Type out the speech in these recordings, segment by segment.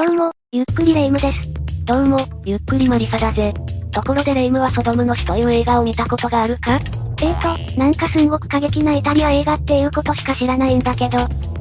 どうも、ゆっくりレ夢ムです。どうも、ゆっくりマリサだぜ。ところでレ夢ムはソドムの死という映画を見たことがあるか？えーと、なんかすんごく過激なイタリア映画っていうことしか知らないんだけど、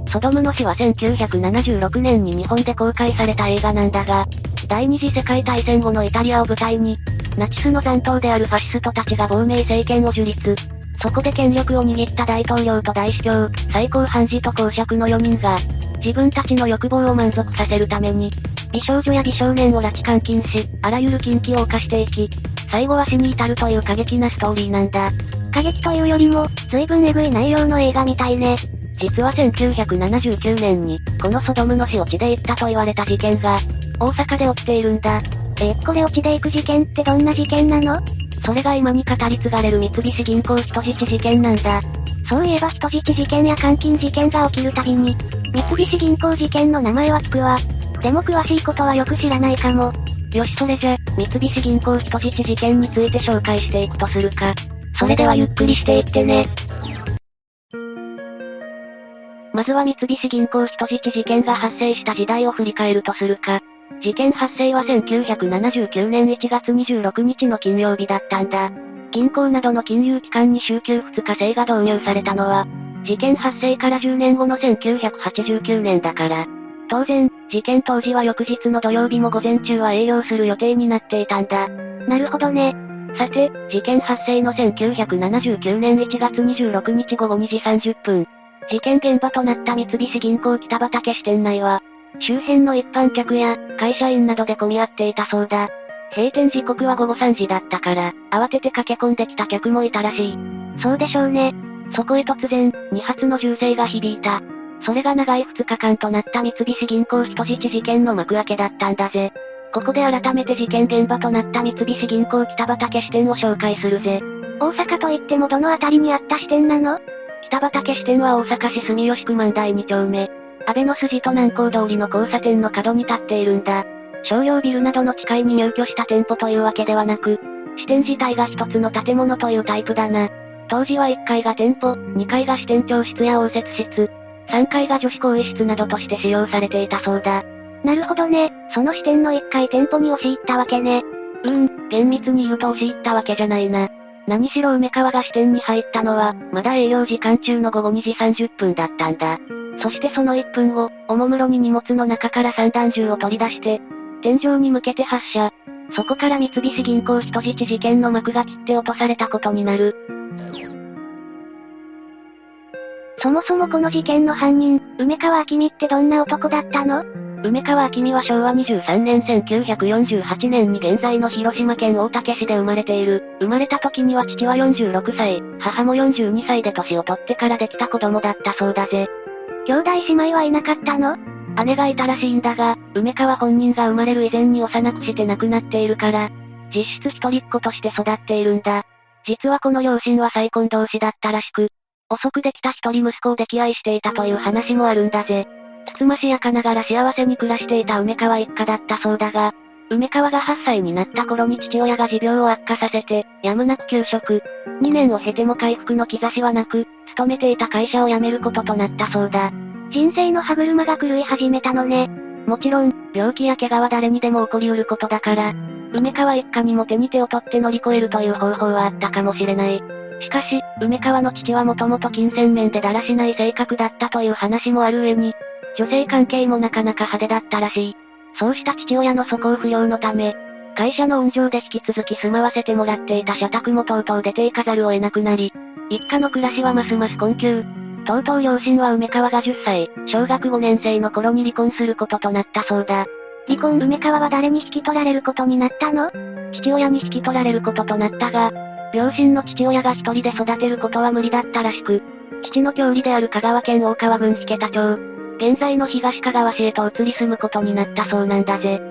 ソドムの死は1976年に日本で公開された映画なんだが、第二次世界大戦後のイタリアを舞台に、ナチスの残党であるファシストたちが亡命政権を樹立。そこで権力を握った大統領と大司教、最高判事と公爵の4人が、自分たちの欲望を満足させるために、美少女や美少年を拉致監禁し、あらゆる禁忌を犯していき、最後は死に至るという過激なストーリーなんだ。過激というよりも、随分エグい内容の映画みたいね。実は1979年に、このソドムの死落ちで行ったと言われた事件が、大阪で起きているんだ。え、これ落ちで行く事件ってどんな事件なの？それが今に語り継がれる三菱銀行人質事件なんだ。そういえば人質事件や監禁事件が起きるたびに、三菱銀行事件の名前は聞くわ。でも詳しいことはよく知らないかも。よしそれじゃ、三菱銀行人質事件について紹介していくとするか。それではゆっくりしていってね。まずは三菱銀行人質事件が発生した時代を振り返るとするか。事件発生は1979年1月26日の金曜日だったんだ。銀行などの金融機関に週休2日制が導入されたのは、事件発生から10年後の1989年だから。当然、事件当時は翌日の土曜日も午前中は営業する予定になっていたんだ。なるほどね。さて、事件発生の1979年1月26日午後2時30分。事件現場となった三菱銀行北畠支店内は、周辺の一般客や会社員などで混み合っていたそうだ。閉店時刻は午後3時だったから、慌てて駆け込んできた客もいたらしい。そうでしょうね。そこへ突然、2発の銃声が響いた。それが長い2日間となった三菱銀行人質事件の幕開けだったんだぜ。ここで改めて事件現場となった三菱銀行北畠支店を紹介するぜ。大阪といってもどの辺りにあった支店なの？北畠支店は大阪市住吉区万代2丁目。安倍の筋と南高通りの交差点の角に立っているんだ。商業ビルなどの地階に入居した店舗というわけではなく、支店自体が一つの建物というタイプだな。当時は1階が店舗、2階が支店長室や応接室、3階が女子更衣室などとして使用されていたそうだ。なるほどね。その支店の1階店舗に押し入ったわけね。うーん、厳密に言うと押し入ったわけじゃないな。何しろ梅川が支店に入ったのは、まだ営業時間中の午後2時30分だったんだ。そしてその1分後、おもむろに荷物の中から散弾銃を取り出して、天井に向けて発射。そこから三菱銀行人質事件の幕が切って落とされたことになる。そもそもこの事件の犯人、梅川明美ってどんな男だったの？梅川明美は昭和23年1948年に現在の広島県大竹市で生まれている。生まれた時には父は46歳、母も42歳で年を取ってからできた子供だったそうだぜ。兄弟姉妹はいなかったの？姉がいたらしいんだが、梅川本人が生まれる以前に幼くして亡くなっているから、実質一人っ子として育っているんだ。実はこの両親は再婚同士だったらしく、遅くできた一人息子を溺愛していたという話もあるんだぜ。つつましやかながら幸せに暮らしていた梅川一家だったそうだが、梅川が8歳になった頃に父親が持病を悪化させて、やむなく休職。2年を経ても回復の兆しはなく、勤めていた会社を辞めることとなったそうだ。人生の歯車が狂い始めたのね。もちろん、病気や怪我は誰にでも起こりうることだから、梅川一家にも手に手を取って乗り越えるという方法はあったかもしれない。しかし、梅川の父はもともと金銭面でだらしない性格だったという話もある上に、女性関係もなかなか派手だったらしい。そうした父親の素行不良のため、会社の運上で引き続き住まわせてもらっていた社宅もとうとう出て行かざるを得なくなり、一家の暮らしはますます困窮。とうとう両親は梅川が10歳、小学5年生の頃に離婚することとなったそうだ。離婚梅川は誰に引き取られることになったの？父親に引き取られることとなったが、両親の父親が一人で育てることは無理だったらしく、父の郷里である香川県大川郡引田町、現在の東香川市へと移り住むことになったそうなんだぜ。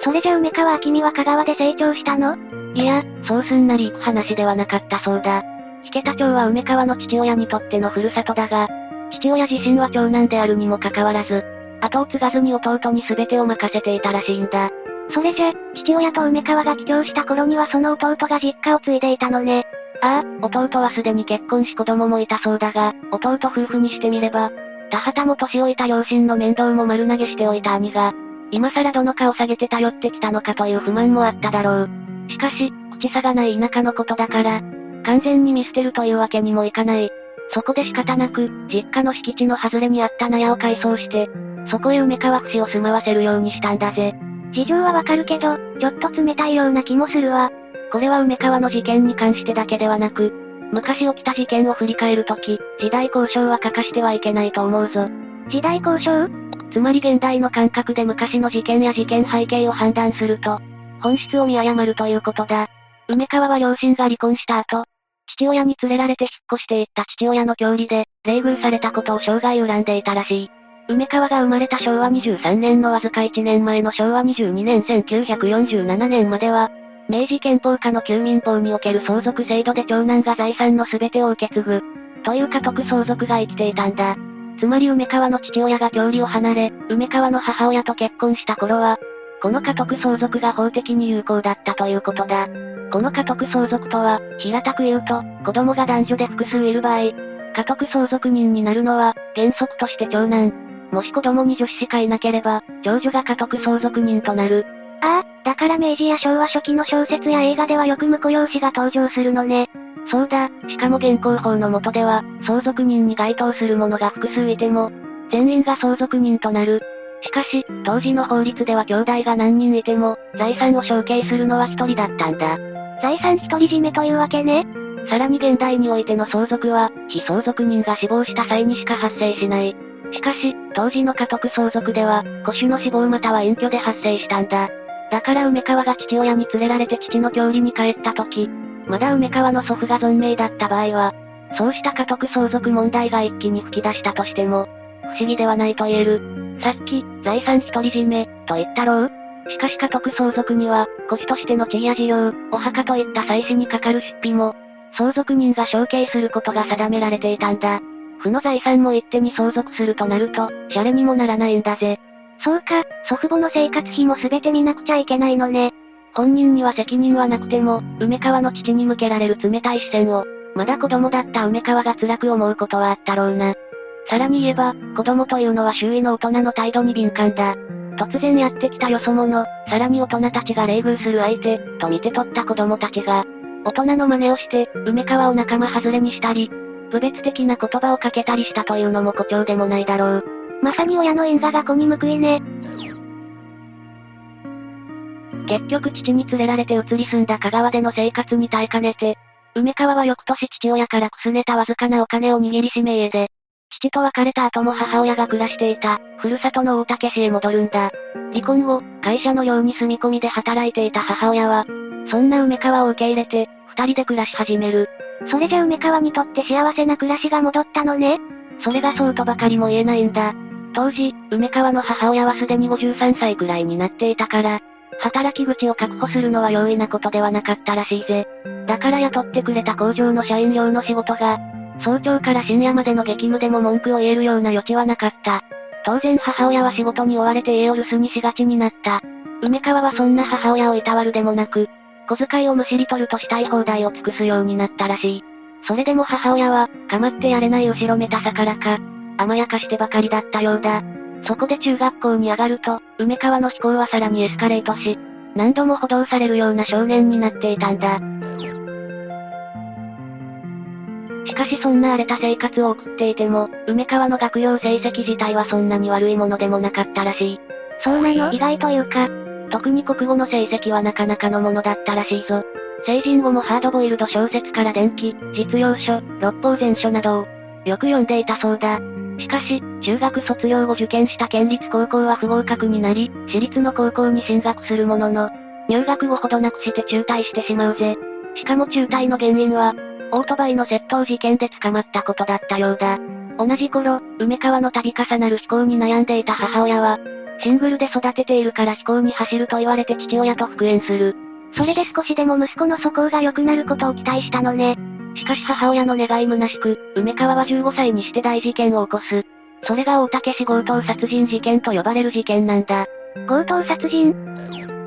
それじゃ梅川明美は香川で成長したの？いや、そうすんなり行く話ではなかったそうだ。引田町は梅川の父親にとってのふるさとだが、父親自身は長男であるにもかかわらず、後を継がずに弟に全てを任せていたらしいんだ。それじゃ、父親と梅川が帰郷した頃にはその弟が実家を継いでいたのね。ああ、弟はすでに結婚し子供もいたそうだが、弟夫婦にしてみれば、田畑も年老いた両親の面倒も丸投げしておいた兄が、今更どのかを下げて頼ってきたのかという不満もあっただろう。しかし、口差がない田舎のことだから、完全に見捨てるというわけにもいかない。そこで仕方なく、実家の敷地の外れにあった納屋を改装して、そこへ梅川節を住まわせるようにしたんだぜ。事情はわかるけど、ちょっと冷たいような気もするわ。これは梅川の事件に関してだけではなく、昔起きた事件を振り返るとき、時代交渉は欠かしてはいけないと思うぞ。時代交渉？つまり現代の感覚で昔の事件や事件背景を判断すると、本質を見誤るということだ。梅川は両親が離婚した後、父親に連れられて引っ越していった父親の郷里で、冷遇されたことを生涯恨んでいたらしい。梅川が生まれた昭和23年のわずか1年前の昭和22年1947年までは、明治憲法下の旧民法における相続制度で長男が財産の全てを受け継ぐ、という家督相続が生きていたんだ。つまり梅川の父親が郷里を離れ、梅川の母親と結婚した頃は、この家督相続が法的に有効だったということだ。この家督相続とは、平たく言うと、子供が男女で複数いる場合、家督相続人になるのは、原則として長男。もし子供に女子しかいなければ、長女が家督相続人となる。ああ、だから明治や昭和初期の小説や映画ではよく婿養子が登場するのね。そうだ、しかも現行法の下では、相続人に該当する者が複数いても、全員が相続人となる。しかし、当時の法律では兄弟が何人いても、財産を承継するのは一人だったんだ。財産独り占めというわけね。さらに現代においての相続は、非相続人が死亡した際にしか発生しない。しかし、当時の家督相続では、古種の死亡または隠居で発生したんだ。だから梅川が父親に連れられて父の郷里に帰った時、まだ梅川の祖父が存命だった場合は、そうした家督相続問題が一気に吹き出したとしても、不思議ではないと言える。さっき、財産独り占め、と言ったろうしかし家督相続には、古紙としての地位や事業、お墓といった祭祀にかかる出費も、相続人が承継することが定められていたんだ。負の財産も一手に相続するとなると、シャレにもならないんだぜ。そうか、祖父母の生活費も全て見なくちゃいけないのね。本人には責任はなくても、梅川の父に向けられる冷たい視線を、まだ子供だった梅川が辛く思うことはあったろうな。さらに言えば、子供というのは周囲の大人の態度に敏感だ。突然やってきたよそ者、さらに大人たちが冷遇する相手、と見て取った子供たちが、大人の真似をして、梅川を仲間外れにしたり、部別的な言葉をかけたりしたというのも誇張でもないだろう。まさに親の因果が子に報いね。結局父に連れられて移り住んだ香川での生活に耐えかねて、梅川は翌年父親からくすねたわずかなお金を握りしめ家で、父と別れた後も母親が暮らしていた、ふるさとの大竹市へ戻るんだ。離婚後、会社のように住み込みで働いていた母親は、そんな梅川を受け入れて、二人で暮らし始める。それじゃ梅川にとって幸せな暮らしが戻ったのねそれがそうとばかりも言えないんだ。当時、梅川の母親はすでに53歳くらいになっていたから、働き口を確保するのは容易なことではなかったらしいぜ。だから雇ってくれた工場の社員用の仕事が、早朝から深夜までの激務でも文句を言えるような余地はなかった。当然母親は仕事に追われて家を留守にしがちになった。梅川はそんな母親をいたわるでもなく、小遣いをむしり取るとしたい放題を尽くすようになったらしい。それでも母親は、構ってやれない後ろめたさからか、甘やかしてばかりだったようだ。そこで中学校に上がると、梅川の飛行はさらにエスカレートし、何度も補導されるような少年になっていたんだ。しかしそんな荒れた生活を送っていても、梅川の学業成績自体はそんなに悪いものでもなかったらしい。そうなの？意外というか、特に国語の成績はなかなかのものだったらしいぞ。成人後もハードボイルド小説から電気、実用書、六法全書などを、よく読んでいたそうだ。しかし、中学卒業後受験した県立高校は不合格になり、私立の高校に進学するものの、入学後ほどなくして中退してしまうぜ。しかも中退の原因は、オートバイの窃盗事件で捕まったことだったようだ。同じ頃、梅川の度重なる飛行に悩んでいた母親は、シングルで育てているから飛行に走ると言われて父親と復縁する。それで少しでも息子の素行が良くなることを期待したのね。しかし母親の願い虚しく、梅川は15歳にして大事件を起こす。それが大竹市強盗殺人事件と呼ばれる事件なんだ。強盗殺人？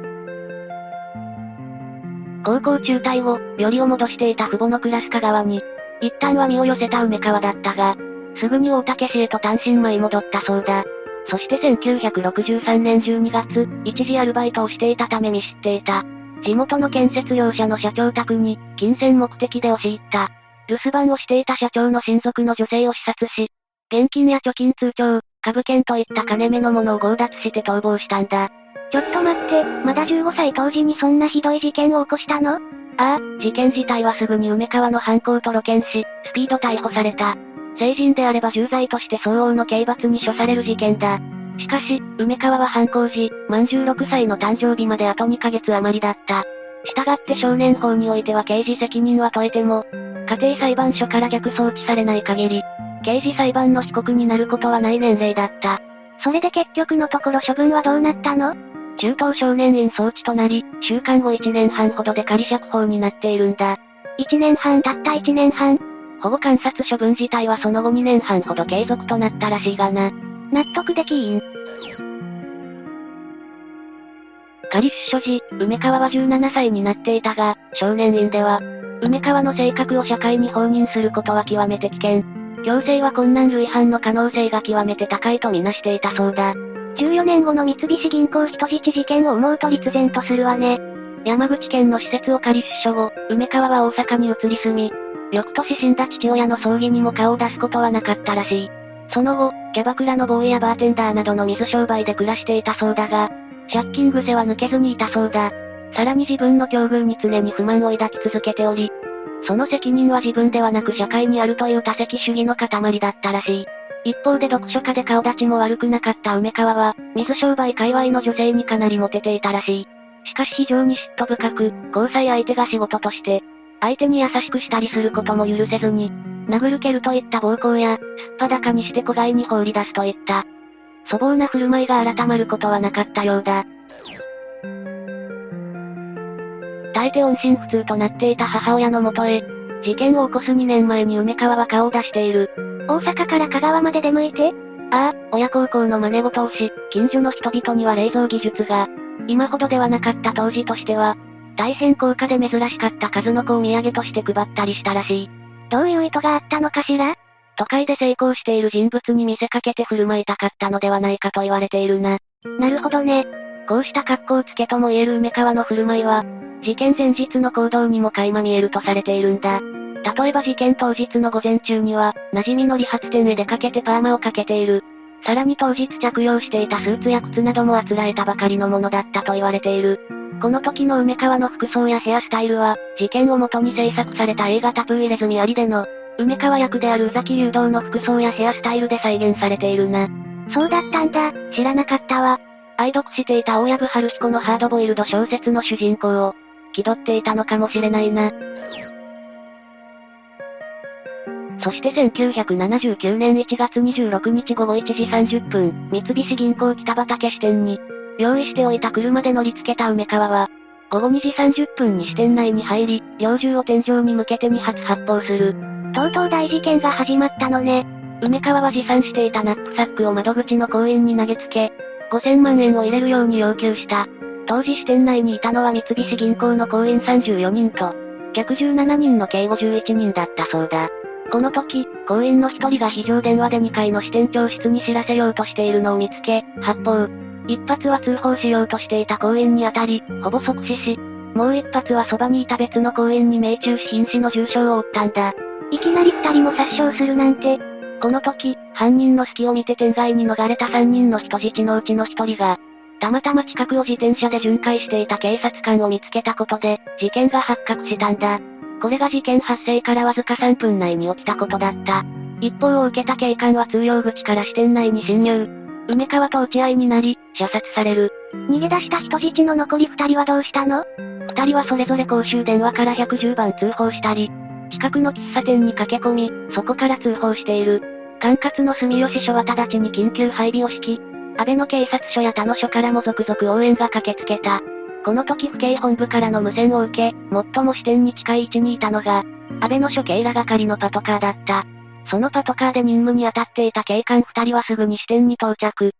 高校中退後、よりを戻していた父母のクラス香川に、一旦は身を寄せた梅川だったが、すぐに大竹市へと単身舞い戻ったそうだ。そして1963年12月、一時アルバイトをしていたため見知っていた。地元の建設業者の社長宅に、金銭目的で押し入った。留守番をしていた社長の親族の女性を視察し、現金や貯金通帳、株券といった金目のものを強奪して逃亡したんだ。ちょっと待って、まだ15歳当時にそんなひどい事件を起こしたの？ああ、事件自体はすぐに梅川の犯行と露見し、スピード逮捕された。成人であれば重罪として相応の刑罰に処される事件だ。しかし、梅川は犯行時、満16歳の誕生日まであと2ヶ月余りだった。従って少年法においては刑事責任は問えても、家庭裁判所から逆送致されない限り、刑事裁判の被告になることはない年齢だった。それで結局のところ処分はどうなったの？中等少年院送致となり、週間後1年半ほどで仮釈放になっているんだ。1年半たった1年半保護観察処分自体はその後2年半ほど継続となったらしいがな。納得できん。仮出所時、梅川は17歳になっていたが、少年院では、梅川の性格を社会に放任することは極めて危険。強制は困難類犯の可能性が極めて高いとみなしていたそうだ。14年後の三菱銀行人質事件を思うと立然とするわね。山口県の施設を仮出所後、梅川は大阪に移り住み、翌年死んだ父親の葬儀にも顔を出すことはなかったらしい。その後、キャバクラのボーイやバーテンダーなどの水商売で暮らしていたそうだが、借金癖は抜けずにいたそうだ。さらに自分の境遇に常に不満を抱き続けており、その責任は自分ではなく社会にあるという多責主義の塊だったらしい。一方で読書家で顔立ちも悪くなかった梅川は、水商売界隈の女性にかなりモテていたらしい。しかし非常に嫉妬深く、交際相手が仕事として、相手に優しくしたりすることも許せずに、殴る蹴るといった暴行や、すっぱだかにして子飼いに放り出すといった。粗暴な振る舞いが改まることはなかったようだ。大抵音信不通となっていた母親のもとへ、事件を起こす2年前に梅川は顔を出している。大阪から香川まで出向いてああ、親孝行の真似事をし、近所の人々には冷蔵技術が、今ほどではなかった当時としては、大変高価で珍しかった数の子を土産として配ったりしたらしい。どういう意図があったのかしら？都会で成功している人物に見せかけて振る舞いたかったのではないかと言われているな。なるほどね。こうした格好つけとも言える梅川の振る舞いは、事件前日の行動にも垣間見えるとされているんだ。例えば事件当日の午前中には、馴染みの理髪店へ出かけてパーマをかけている。さらに当日着用していたスーツや靴などもあつらえたばかりのものだったと言われている。この時の梅川の服装やヘアスタイルは、事件を元に制作された映画タプー入れ墨ありでの、梅川役である宇崎誘導の服装やヘアスタイルで再現されているな。そうだったんだ、知らなかったわ。愛読していた大藪春彦のハードボイルド小説の主人公を、気取っていたのかもしれないな。そして1979年1月26日午後1時30分、三菱銀行北畠支店に、用意しておいた車で乗り付けた梅川は、午後2時30分に支店内に入り、猟銃を天井に向けて2発発砲する。とうとう大事件が始まったのね。梅川は持参していたナップサックを窓口の行員に投げつけ、5000万円を入れるように要求した。当時支店内にいたのは三菱銀行の行員34人と、客17人の計51人だったそうだ。この時、行員の一人が非常電話で2階の支店長室に知らせようとしているのを見つけ、発砲。一発は通報しようとしていた行員に当たり、ほぼ即死し、もう一発はそばにいた別の行員に命中し瀕死の重傷を負ったんだ。いきなり二人も殺傷するなんて。この時、犯人の隙を見て天外に逃れた三人の人質のうちの一人が、たまたま近くを自転車で巡回していた警察官を見つけたことで、事件が発覚したんだ。これが事件発生からわずか3分内に起きたことだった。一報を受けた警官は通用口から支店内に侵入。梅川と打ち合いになり、射殺される。逃げ出した人質の残り二人はどうしたの？二人はそれぞれ公衆電話から110番通報したり、近くの喫茶店に駆け込み、そこから通報している。管轄の住吉署は直ちに緊急配備を敷き、安倍の警察署や他の署からも続々応援が駆けつけた。この時府警本部からの無線を受け、最も支店に近い位置にいたのが、安倍の署警ら係のパトカーだった。そのパトカーで任務に当たっていた警官二人はすぐに支店に到着。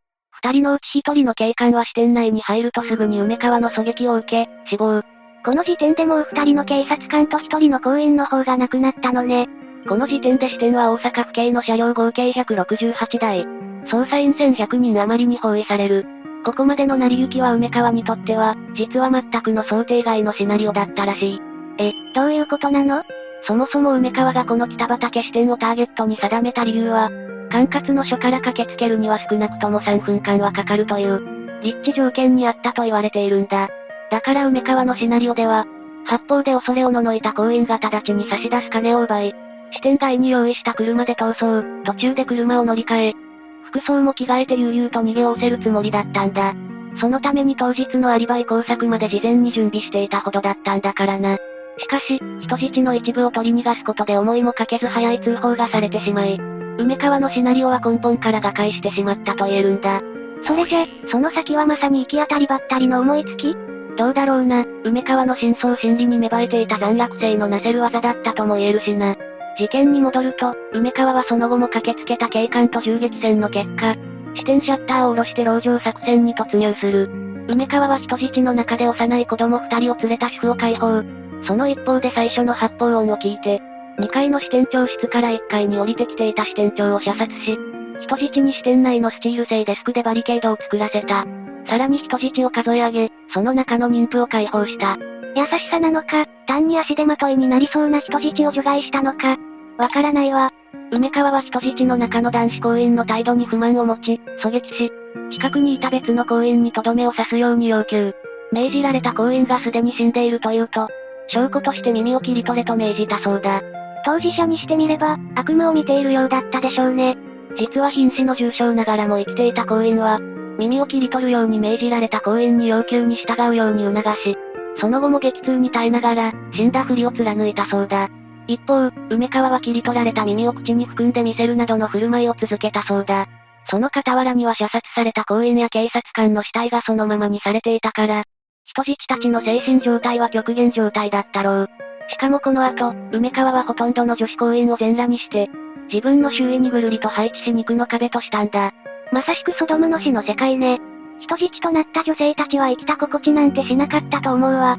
二人のうち一人の警官は支店内に入るとすぐに梅川の狙撃を受け、死亡。この時点でもう二人の警察官と一人の行員の方が亡くなったのね。この時点で支店は大阪府警の車両合計168台。捜査員1100人余りに包囲される。ここまでの成り行きは梅川にとっては、実は全くの想定外のシナリオだったらしい。え、どういうことなの？そもそも梅川がこの北畠支店をターゲットに定めた理由は、管轄の署から駆けつけるには少なくとも3分間はかかるという、立地条件にあったと言われているんだ。だから梅川のシナリオでは、発砲で恐れをののいた公園が直ちに差し出す金を奪い、支店外に用意した車で逃走、途中で車を乗り換え、服装も着替えて悠々と逃げおせるつもりだったんだ。そのために当日のアリバイ工作まで事前に準備していたほどだったんだからな。しかし、人質の一部を取り逃がすことで思いもかけず早い通報がされてしまい、梅川のシナリオは根本から瓦解してしまったと言えるんだ。それじゃ、その先はまさに行き当たりばったりの思いつき？どうだろうな、梅川の真相心理に芽生えていた残虐性のなせる技だったとも言えるしな。事件に戻ると、梅川はその後も駆けつけた警官と銃撃戦の結果、支店シャッターを下ろして籠城作戦に突入する。梅川は人質の中で幼い子供二人を連れた主婦を解放。その一方で最初の発砲音を聞いて、2階の支店長室から1階に降りてきていた支店長を射殺し、人質に支店内のスチール製デスクでバリケードを作らせた。さらに人質を数え上げ、その中の妊婦を解放した。優しさなのか、単に足手まといになりそうな人質を除外したのか、わからないわ。梅川は人質の中の男子行員の態度に不満を持ち、狙撃し、近くにいた別の行員にとどめを刺すように要求。命じられた行員がすでに死んでいるというと、証拠として耳を切り取れと命じたそうだ。当事者にしてみれば、悪夢を見ているようだったでしょうね。実は瀕死の重傷ながらも生きていた行員は、耳を切り取るように命じられた行員に要求に従うように促し、その後も激痛に耐えながら、死んだふりを貫いたそうだ。一方、梅川は切り取られた耳を口に含んで見せるなどの振る舞いを続けたそうだ。その傍らには射殺された公園や警察官の死体がそのままにされていたから、人質たちの精神状態は極限状態だったろう。しかもこの後、梅川はほとんどの女子公園を全裸にして、自分の周囲にぐるりと配置し肉の壁としたんだ。まさしくソドムの死の世界ね。人質となった女性たちは生きた心地なんてしなかったと思うわ。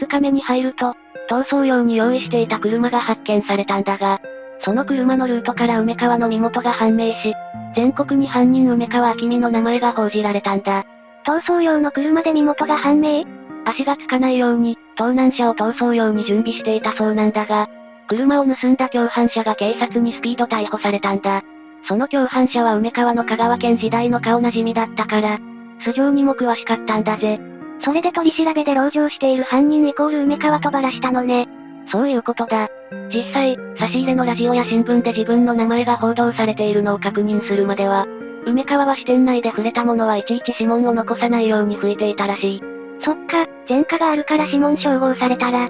二日目に入ると、逃走用に用意していた車が発見されたんだが、その車のルートから梅川の身元が判明し、全国に犯人梅川明美の名前が報じられたんだ。逃走用の車で身元が判明？足がつかないように、盗難車を逃走用に準備していたそうなんだが、車を盗んだ共犯者が警察にスピード逮捕されたんだ。その共犯者は梅川の香川県時代の顔なじみだったから、素性にも詳しかったんだぜ。それで取り調べで籠城している犯人イコール梅川とばらしたのね。そういうことだ。実際、差し入れのラジオや新聞で自分の名前が報道されているのを確認するまでは、梅川は支店内で触れたものはいちいち指紋を残さないように拭いていたらしい。そっか、前科があるから指紋照合されたら、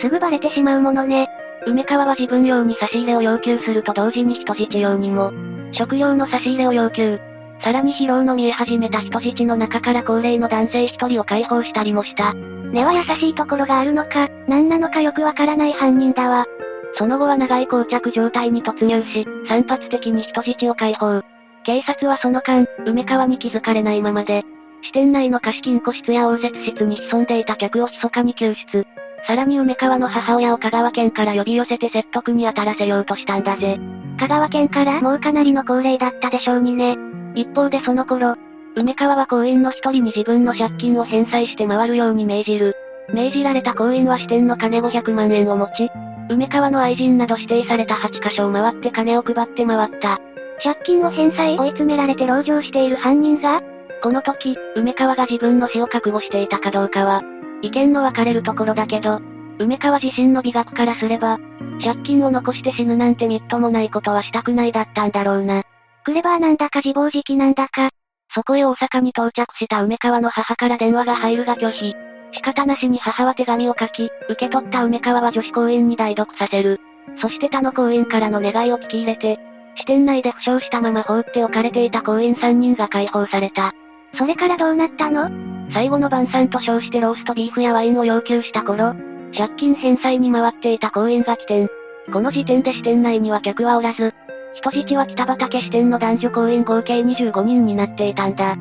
すぐバレてしまうものね。梅川は自分用に差し入れを要求すると同時に人質用にも、食用の差し入れを要求。さらに疲労の見え始めた人質の中から高齢の男性一人を解放したりもした。根は優しいところがあるのか、何なのかよくわからない犯人だわ。その後は長い膠着状態に突入し、散発的に人質を解放。警察はその間、梅川に気づかれないままで、支店内の貸金庫室や応接室に潜んでいた客を密かに救出。さらに梅川の母親を香川県から呼び寄せて説得に当たらせようとしたんだぜ。香川県からもうかなりの高齢だったでしょうにね。一方でその頃、梅川は行員の一人に自分の借金を返済して回るように命じる。命じられた行員は支店の金500万円を持ち、梅川の愛人など指定された8カ所を回って金を配って回った。借金を返済追い詰められて籠城している犯人がこの時、梅川が自分の死を覚悟していたかどうかは、意見の分かれるところだけど、梅川自身の美学からすれば、借金を残して死ぬなんてみっともないことはしたくないだったんだろうな。クレバーなんだか自暴自棄なんだか。そこへ大阪に到着した梅川の母から電話が入るが拒否。仕方なしに母は手紙を書き、受け取った梅川は女子公園に代読させる。そして他の公園からの願いを聞き入れて、支店内で負傷したまま放っておかれていた公園3人が解放された。それからどうなったの？最後の晩餐と称してローストビーフやワインを要求した頃、借金返済に回っていた公園が起点。この時点で支店内には客はおらず、人質は北畠支店の男女公演合計25人になっていたんだ。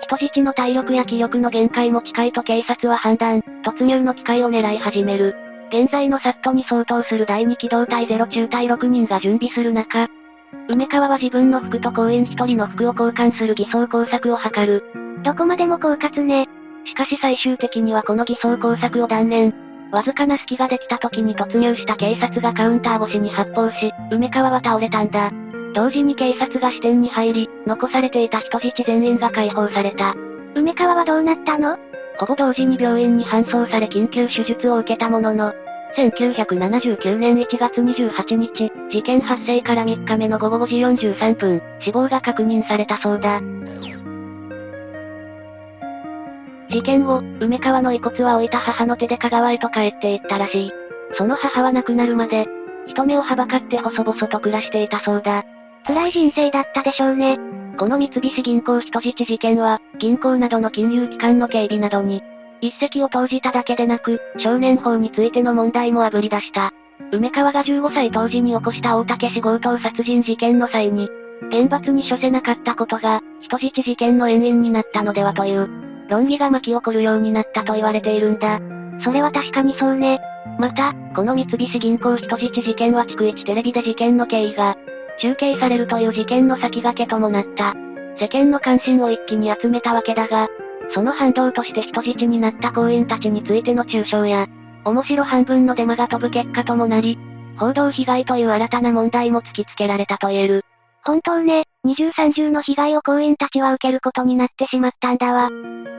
人質の体力や気力の限界も近いと警察は判断、突入の機会を狙い始める。現在のサットに相当する第2機動隊ゼロ中隊6人が準備する中、梅川は自分の服と行員1人の服を交換する偽装工作を図る。どこまでも狡猾ね。しかし最終的にはこの偽装工作を断念。わずかな隙ができた時に突入した警察がカウンター越しに発砲し、梅川は倒れたんだ。同時に警察が支店に入り、残されていた人質全員が解放された。梅川はどうなったの？ほぼ同時に病院に搬送され緊急手術を受けたものの、1979年1月28日、事件発生から3日目の午後5時43分、死亡が確認されたそうだ。事件後、梅川の遺骨は置いた母の手で香川へと帰っていったらしい。その母は亡くなるまで、人目をはばかって細々と暮らしていたそうだ。辛い人生だったでしょうね。この三菱銀行人質事件は、銀行などの金融機関の警備などに、一石を投じただけでなく、少年法についての問題もあぶり出した。梅川が15歳当時に起こした大竹市強盗殺人事件の際に、厳罰に処せなかったことが、人質事件の遠因になったのではという、論議が巻き起こるようになったと言われているんだ。それは確かにそうね。また、この三菱銀行人質事件は逐一テレビで事件の経緯が、中継されるという事件の先駆けともなった。世間の関心を一気に集めたわけだが、その反動として人質になった行員たちについての中傷や、面白半分のデマが飛ぶ結果ともなり、報道被害という新たな問題も突きつけられたと言える。本当ね、二重三重の被害を行員たちは受けることになってしまったんだわ。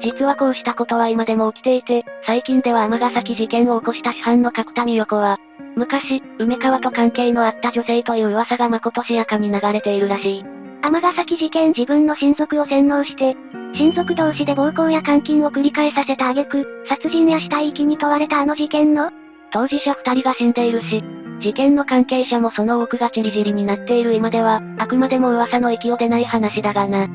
実はこうしたことは今でも起きていて、最近では尼崎事件を起こした主犯の角田美代子は、昔、梅川と関係のあった女性という噂がまことしやかに流れているらしい。尼崎事件自分の親族を洗脳して、親族同士で暴行や監禁を繰り返させた挙句、殺人や死体遺棄に問われたあの事件の当事者二人が死んでいるし、事件の関係者もその多くがチリジリになっている今では、あくまでも噂の域を出ない話だがな。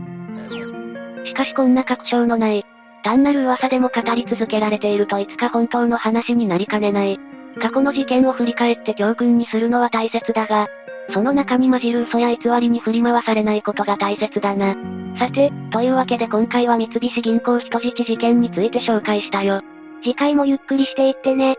しかしこんな確証のない、単なる噂でも語り続けられているといつか本当の話になりかねない。過去の事件を振り返って教訓にするのは大切だが、その中に混じる嘘や偽りに振り回されないことが大切だな。さて、というわけで今回は三菱銀行人質事件について紹介したよ。次回もゆっくりしていってね。